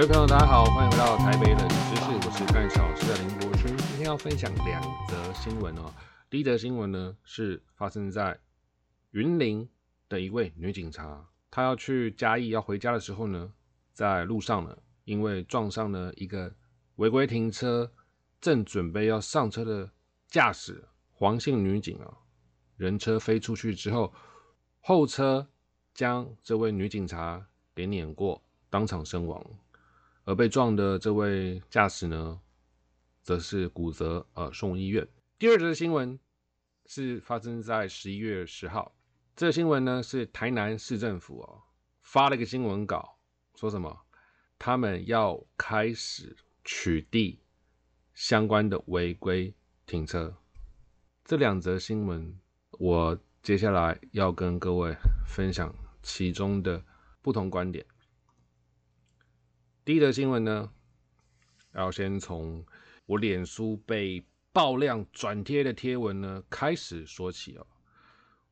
各位朋友，大家好，欢迎回到台北冷知识，我是干小事的林博勋。今天要分享两则新闻哦。第一则新闻呢是发生在云林的一位女警察，她要去嘉义要回家的时候呢，在路上呢，因为撞上了一个违规停车，正准备要上车的驾驶黄姓女警啊，人车飞出去之后，后车将这位女警察给碾过，当场身亡。而被撞的这位驾驶呢，则是骨折，呃，送医院。第二则新闻是发生在十一月十号，这新闻呢是台南市政府哦发了一个新闻稿，说什么？他们要开始取缔相关的违规停车。这两则新闻，我接下来要跟各位分享其中的不同观点。第一则新闻呢，要先从我脸书被爆量转贴的贴文呢开始说起哦。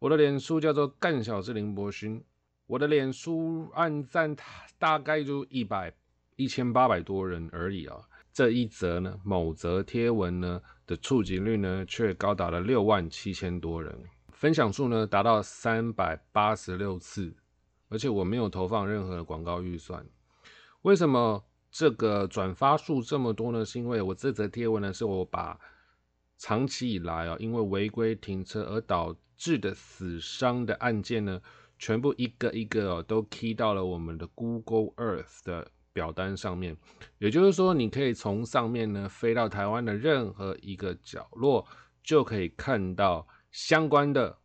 我的脸书叫做干小志林伯勋，我的脸书按赞大概就一百一千八百多人而已啊。这一则呢，某则贴文呢的触及率呢却高达了六万七千多人，分享数呢达到三百八十六次，而且我没有投放任何的广告预算。为什么这个转发数这么多呢？是因为我这则贴文呢，是我把长期以来啊，因为违规停车而导致的死伤的案件呢，全部一个一个哦，都 key 到了我们的 Google Earth 的表单上面。也就是说，你可以从上面呢飞到台湾的任何一个角落，就可以看到相关的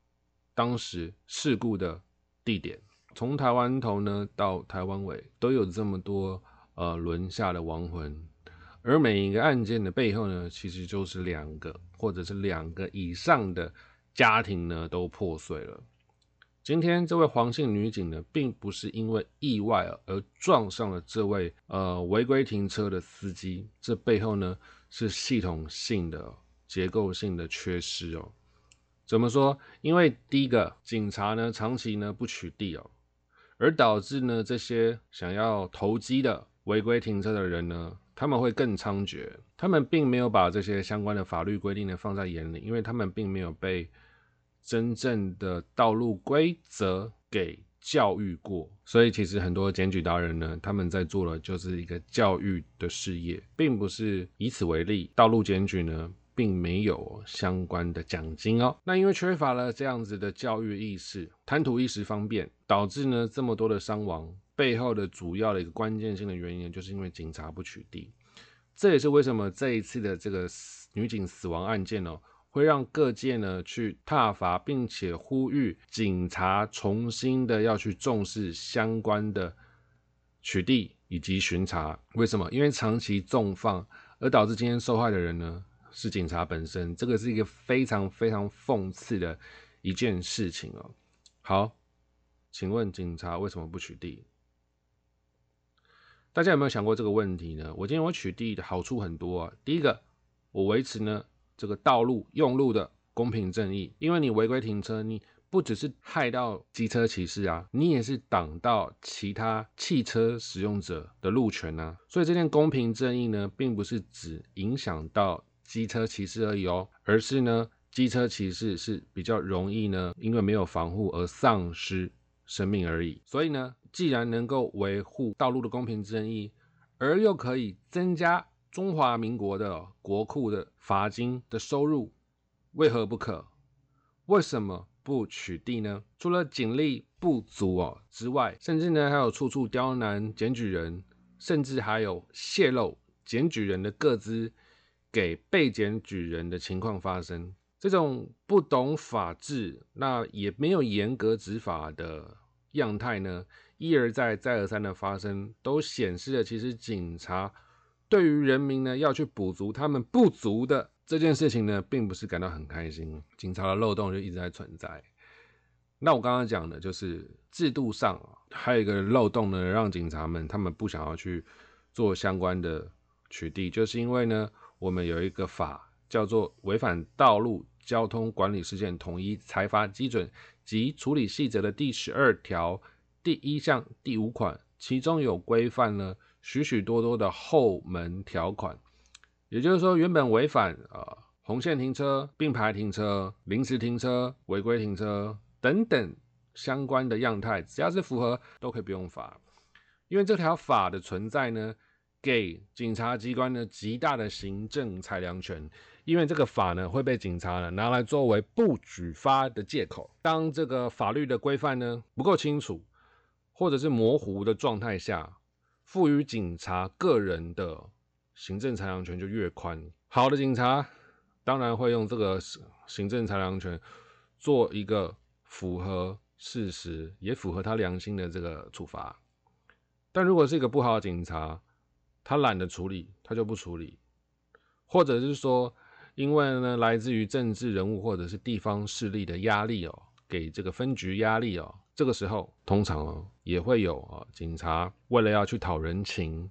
当时事故的地点。从台湾头呢到台湾尾，都有这么多呃轮下的亡魂，而每一个案件的背后呢，其实就是两个或者是两个以上的家庭呢都破碎了。今天这位黄姓女警呢，并不是因为意外而撞上了这位呃违规停车的司机，这背后呢是系统性的结构性的缺失哦。怎么说？因为第一个警察呢长期呢不取缔哦。而导致呢，这些想要投机的违规停车的人呢，他们会更猖獗。他们并没有把这些相关的法律规定呢放在眼里，因为他们并没有被真正的道路规则给教育过。所以，其实很多检举达人呢，他们在做的就是一个教育的事业，并不是以此为例。道路检举呢。并没有相关的奖金哦。那因为缺乏了这样子的教育意识，贪图一时方便，导致呢这么多的伤亡。背后的主要的一个关键性的原因，就是因为警察不取缔。这也是为什么这一次的这个女警死亡案件哦，会让各界呢去挞伐，并且呼吁警察重新的要去重视相关的取缔以及巡查。为什么？因为长期纵放，而导致今天受害的人呢？是警察本身，这个是一个非常非常讽刺的一件事情哦。好，请问警察为什么不取缔？大家有没有想过这个问题呢？我今天我取缔的好处很多啊。第一个，我维持呢这个道路用路的公平正义，因为你违规停车，你不只是害到机车骑士啊，你也是挡到其他汽车使用者的路权啊。所以这件公平正义呢，并不是只影响到。机车骑士而已哦，而是呢，机车骑士是比较容易呢，因为没有防护而丧失生命而已。所以呢，既然能够维护道路的公平正义，而又可以增加中华民国的国库的罚金的收入，为何不可？为什么不取缔呢？除了警力不足哦之外，甚至呢还有处处刁难检举人，甚至还有泄露检举人的个资。给被检举人的情况发生，这种不懂法治，那也没有严格执法的样态呢，一而再再而三的发生，都显示了其实警察对于人民呢要去补足他们不足的这件事情呢，并不是感到很开心。警察的漏洞就一直在存在。那我刚刚讲的就是制度上还有一个漏洞呢，让警察们他们不想要去做相关的取缔，就是因为呢。我们有一个法叫做《违反道路交通管理事件统一裁罚基准及处理细则》的第十二条第一项第五款，其中有规范了许许多多的后门条款。也就是说，原本违反啊红线停车、并排停车、临时停车、违规停车等等相关的样态，只要是符合，都可以不用罚。因为这条法的存在呢，给警察机关呢极大的行政裁量权。因为这个法呢会被警察呢拿来作为不举发的借口。当这个法律的规范呢不够清楚，或者是模糊的状态下，赋予警察个人的。行政裁量权就越宽，好的警察当然会用这个行政裁量权做一个符合事实也符合他良心的这个处罚。但如果是一个不好的警察，他懒得处理，他就不处理，或者是说，因为呢来自于政治人物或者是地方势力的压力哦，给这个分局压力哦，这个时候通常哦也会有啊警察为了要去讨人情。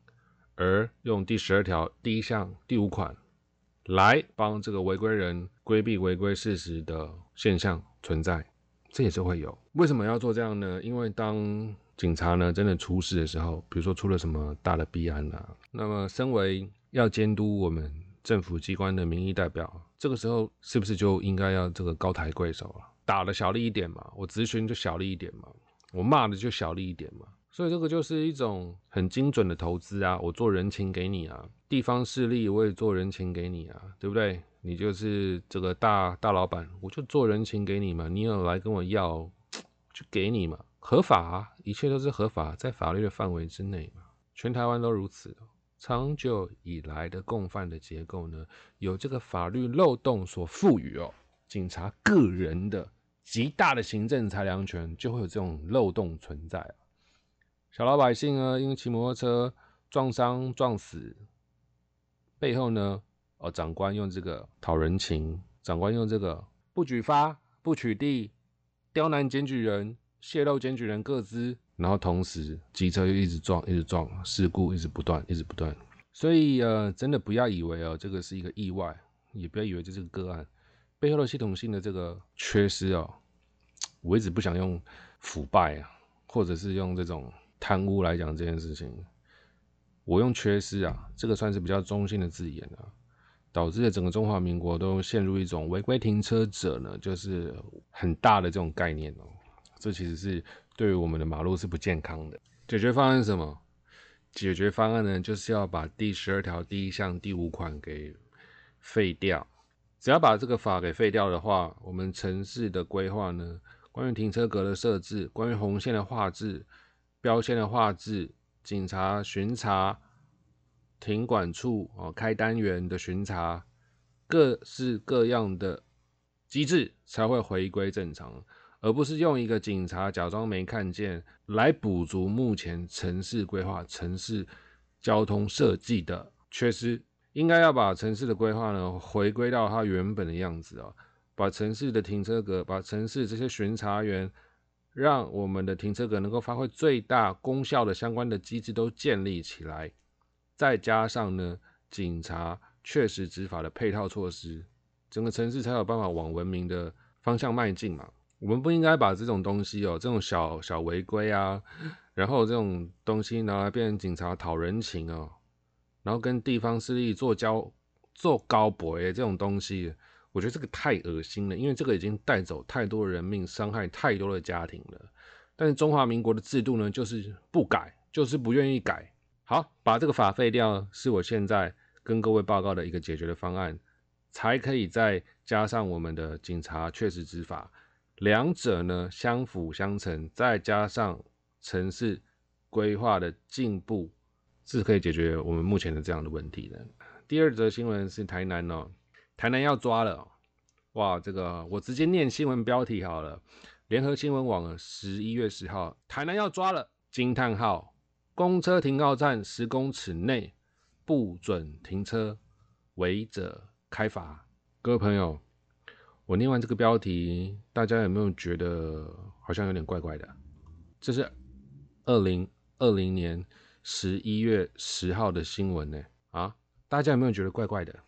而用第十二条第一项第五款来帮这个违规人规避违规事实的现象存在，这也是会有。为什么要做这样呢？因为当警察呢真的出事的时候，比如说出了什么大的弊案啊，那么身为要监督我们政府机关的民意代表，这个时候是不是就应该要这个高抬贵手了？打的小力一点嘛，我咨询就小力一点嘛，我骂的就小力一点嘛。所以这个就是一种很精准的投资啊！我做人情给你啊，地方势力我也做人情给你啊，对不对？你就是这个大大老板，我就做人情给你嘛。你有来跟我要，就给你嘛，合法，一切都是合法，在法律的范围之内嘛。全台湾都如此。长久以来的共犯的结构呢，有这个法律漏洞所赋予哦，警察个人的极大的行政裁量权，就会有这种漏洞存在啊。小老百姓呢，因为骑摩托车撞伤撞死，背后呢，哦，长官用这个讨人情，长官用这个不举发、不取缔、刁难检举人、泄露检举人个资，然后同时机车又一直撞、一直撞，事故一直不断、一直不断。所以呃，真的不要以为哦，这个是一个意外，也不要以为这是个个案，背后的系统性的这个缺失哦，我一直不想用腐败啊，或者是用这种。贪污来讲这件事情，我用缺失啊，这个算是比较中性的字眼啊，导致了整个中华民国都陷入一种违规停车者呢，就是很大的这种概念哦。这其实是对于我们的马路是不健康的。解决方案是什么？解决方案呢，就是要把第十二条第一项第五款给废掉。只要把这个法给废掉的话，我们城市的规划呢，关于停车格的设置，关于红线的画质。标线的画质、警察巡查、停管处哦开单元的巡查，各式各样的机制才会回归正常，而不是用一个警察假装没看见来补足目前城市规划、城市交通设计的缺失。应该要把城市的规划呢回归到它原本的样子啊，把城市的停车格、把城市这些巡查员。让我们的停车格能够发挥最大功效的相关的机制都建立起来，再加上呢，警察确实执法的配套措施，整个城市才有办法往文明的方向迈进嘛。我们不应该把这种东西哦，这种小小违规啊，然后这种东西拿来变成警察讨人情哦，然后跟地方势力做交做高博诶这种东西。我觉得这个太恶心了，因为这个已经带走太多人命，伤害太多的家庭了。但是中华民国的制度呢，就是不改，就是不愿意改。好，把这个法废掉，是我现在跟各位报告的一个解决的方案，才可以再加上我们的警察确实执法，两者呢相辅相成，再加上城市规划的进步，是可以解决我们目前的这样的问题的。第二则新闻是台南哦。台南要抓了，哇！这个我直接念新闻标题好了。联合新闻网十一月十号，台南要抓了，惊叹号！公车停靠站十公尺内不准停车，违者开罚。各位朋友，我念完这个标题，大家有没有觉得好像有点怪怪的？这是二零二零年十一月十号的新闻呢？啊，大家有没有觉得怪怪的？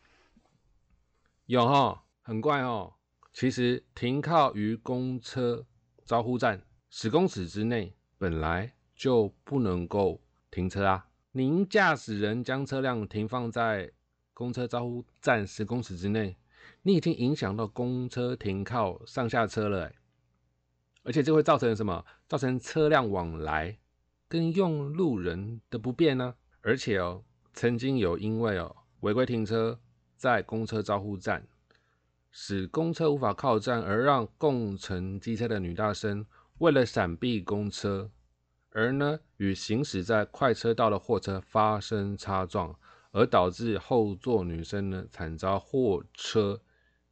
有哈，很怪哦。其实停靠于公车招呼站十公尺之内，本来就不能够停车啊。您驾驶人将车辆停放在公车招呼站十公尺之内，你已经影响到公车停靠上下车了，而且这会造成什么？造成车辆往来跟用路人的不便呢？而且哦，曾经有因为哦违规停车在公车招呼站，使公车无法靠站，而让共乘机车的女大生为了闪避公车。而呢，与行驶在快车道的货车发生擦撞，而导致后座女生呢惨遭货车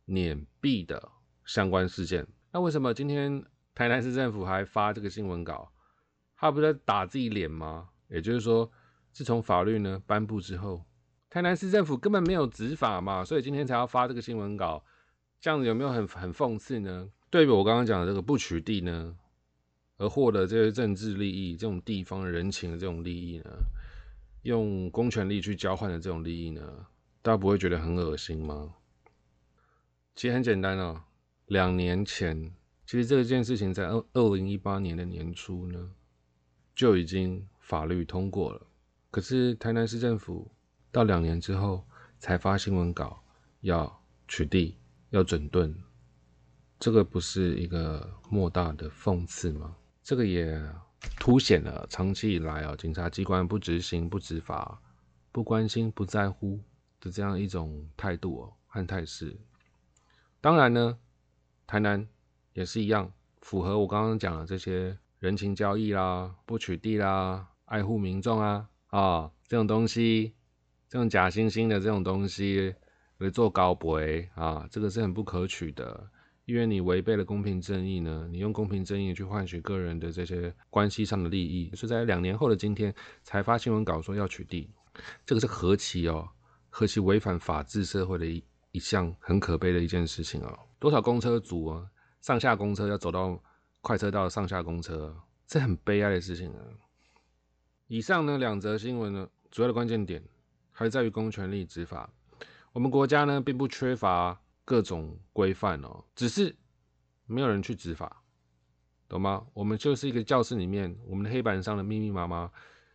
碾币的相关事件。那为什么今天台南市政府还发这个新闻稿？他不是在打自己脸吗？也就是说，自从法律呢颁布之后，台南市政府根本没有执法嘛，所以今天才要发这个新闻稿。这样子有没有很很讽刺呢？对比我刚刚讲的这个不取缔呢？而获得这些政治利益、这种地方人情的这种利益呢，用公权力去交换的这种利益呢，大家不会觉得很恶心吗？其实很简单哦，两年前，其实这件事情在二二零一八年的年初呢，就已经法律通过了。可是台南市政府到两年之后才发新闻稿要取缔、要整顿，这个不是一个莫大的讽刺吗？这个也凸显了长期以来啊，警察机关不执行、不执法、不关心、不在乎的这样一种态度哦和态势。当然呢，台南也是一样，符合我刚刚讲的这些人情交易啦、不取缔啦、爱护民众啊啊这种东西，这种假惺惺的这种东西来做高博啊，这个是很不可取的。因为你违背了公平正义呢，你用公平正义去换取个人的这些关系上的利益，是在两年后的今天才发新闻稿说要取缔，这个是何其哦，何其违反法治社会的一项很可悲的一件事情哦。多少公车族啊，上下公车要走到快车道上下公车，这很悲哀的事情啊。以上呢两则新闻呢，主要的关键点还在于公权力执法。我们国家呢并不缺乏。各种规范哦，只是没有人去执法，懂吗？我们就是一个教室里面，我们的黑板上的密密麻麻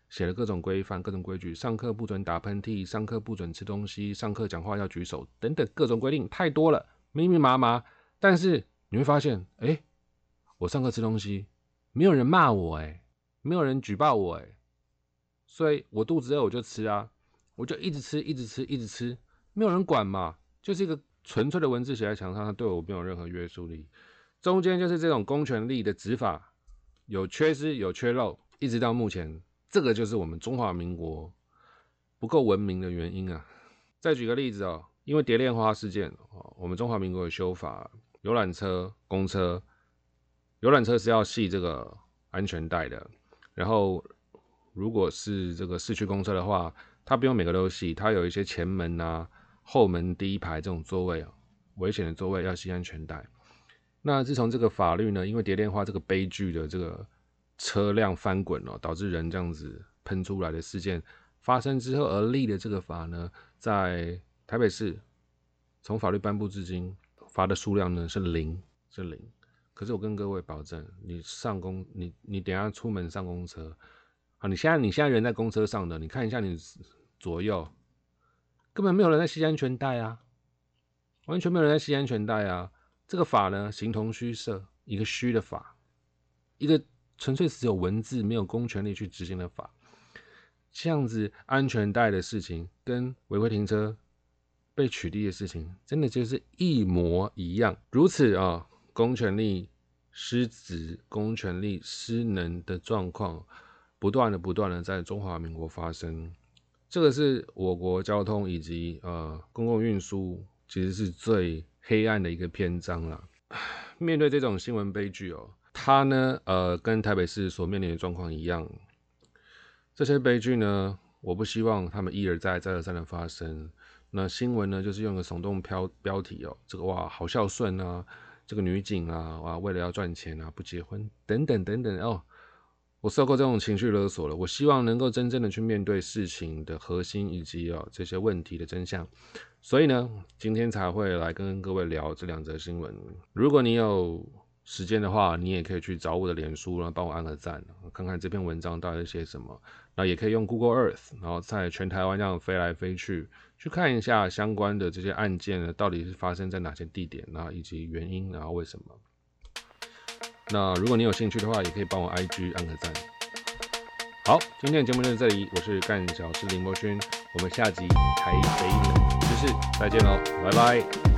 写了各种规范、各种规矩。上课不准打喷嚏，上课不准吃东西，上课讲话要举手，等等各种规定太多了，密密麻麻。但是你会发现，哎，我上课吃东西，没有人骂我，哎，没有人举报我，哎，所以我肚子饿我就吃啊，我就一直吃，一直吃，一直吃，没有人管嘛，就是一个。纯粹的文字写在墙上，它对我没有任何约束力。中间就是这种公权力的执法有缺失、有缺漏，一直到目前，这个就是我们中华民国不够文明的原因啊。再举个例子哦，因为蝶恋花事件哦，我们中华民国有修法，游览车、公车，游览车是要系这个安全带的。然后，如果是这个市区公车的话，它不用每个都系，它有一些前门啊。后门第一排这种座位啊，危险的座位要系安全带。那自从这个法律呢，因为蝶恋花这个悲剧的这个车辆翻滚哦，导致人这样子喷出来的事件发生之后而立的这个法呢，在台北市从法律颁布至今，罚的数量呢是零，是零。可是我跟各位保证，你上公，你你等下出门上公车，好，你现在你现在人在公车上的，你看一下你左右。根本没有人在系安全带啊，完全没有人在系安全带啊！这个法呢，形同虚设，一个虚的法，一个纯粹只有文字没有公权力去执行的法。这样子安全带的事情跟违规停车被取缔的事情，真的就是一模一样。如此啊，公权力失职、公权力失能的状况，不断的、不断的在中华民国发生。这个是我国交通以及呃公共运输，其实是最黑暗的一个篇章了。面对这种新闻悲剧哦，它呢呃跟台北市所面临的状况一样，这些悲剧呢，我不希望他们一而再再而三的发生。那新闻呢就是用个耸动标标题哦，这个哇好孝顺啊，这个女警啊哇为了要赚钱啊不结婚等等等等哦。我受够这种情绪勒索了。我希望能够真正的去面对事情的核心以及哦这些问题的真相。所以呢，今天才会来跟各位聊这两则新闻。如果你有时间的话，你也可以去找我的脸书，然后帮我按个赞，看看这篇文章到底是写什么。那也可以用 Google Earth，然后在全台湾这样飞来飞去，去看一下相关的这些案件呢，到底是发生在哪些地点，然后以及原因，然后为什么。那如果你有兴趣的话，也可以帮我 IG 按个赞。好，今天的节目就到这里，我是干小师林博勋，我们下集台北冷知识再见喽，拜拜。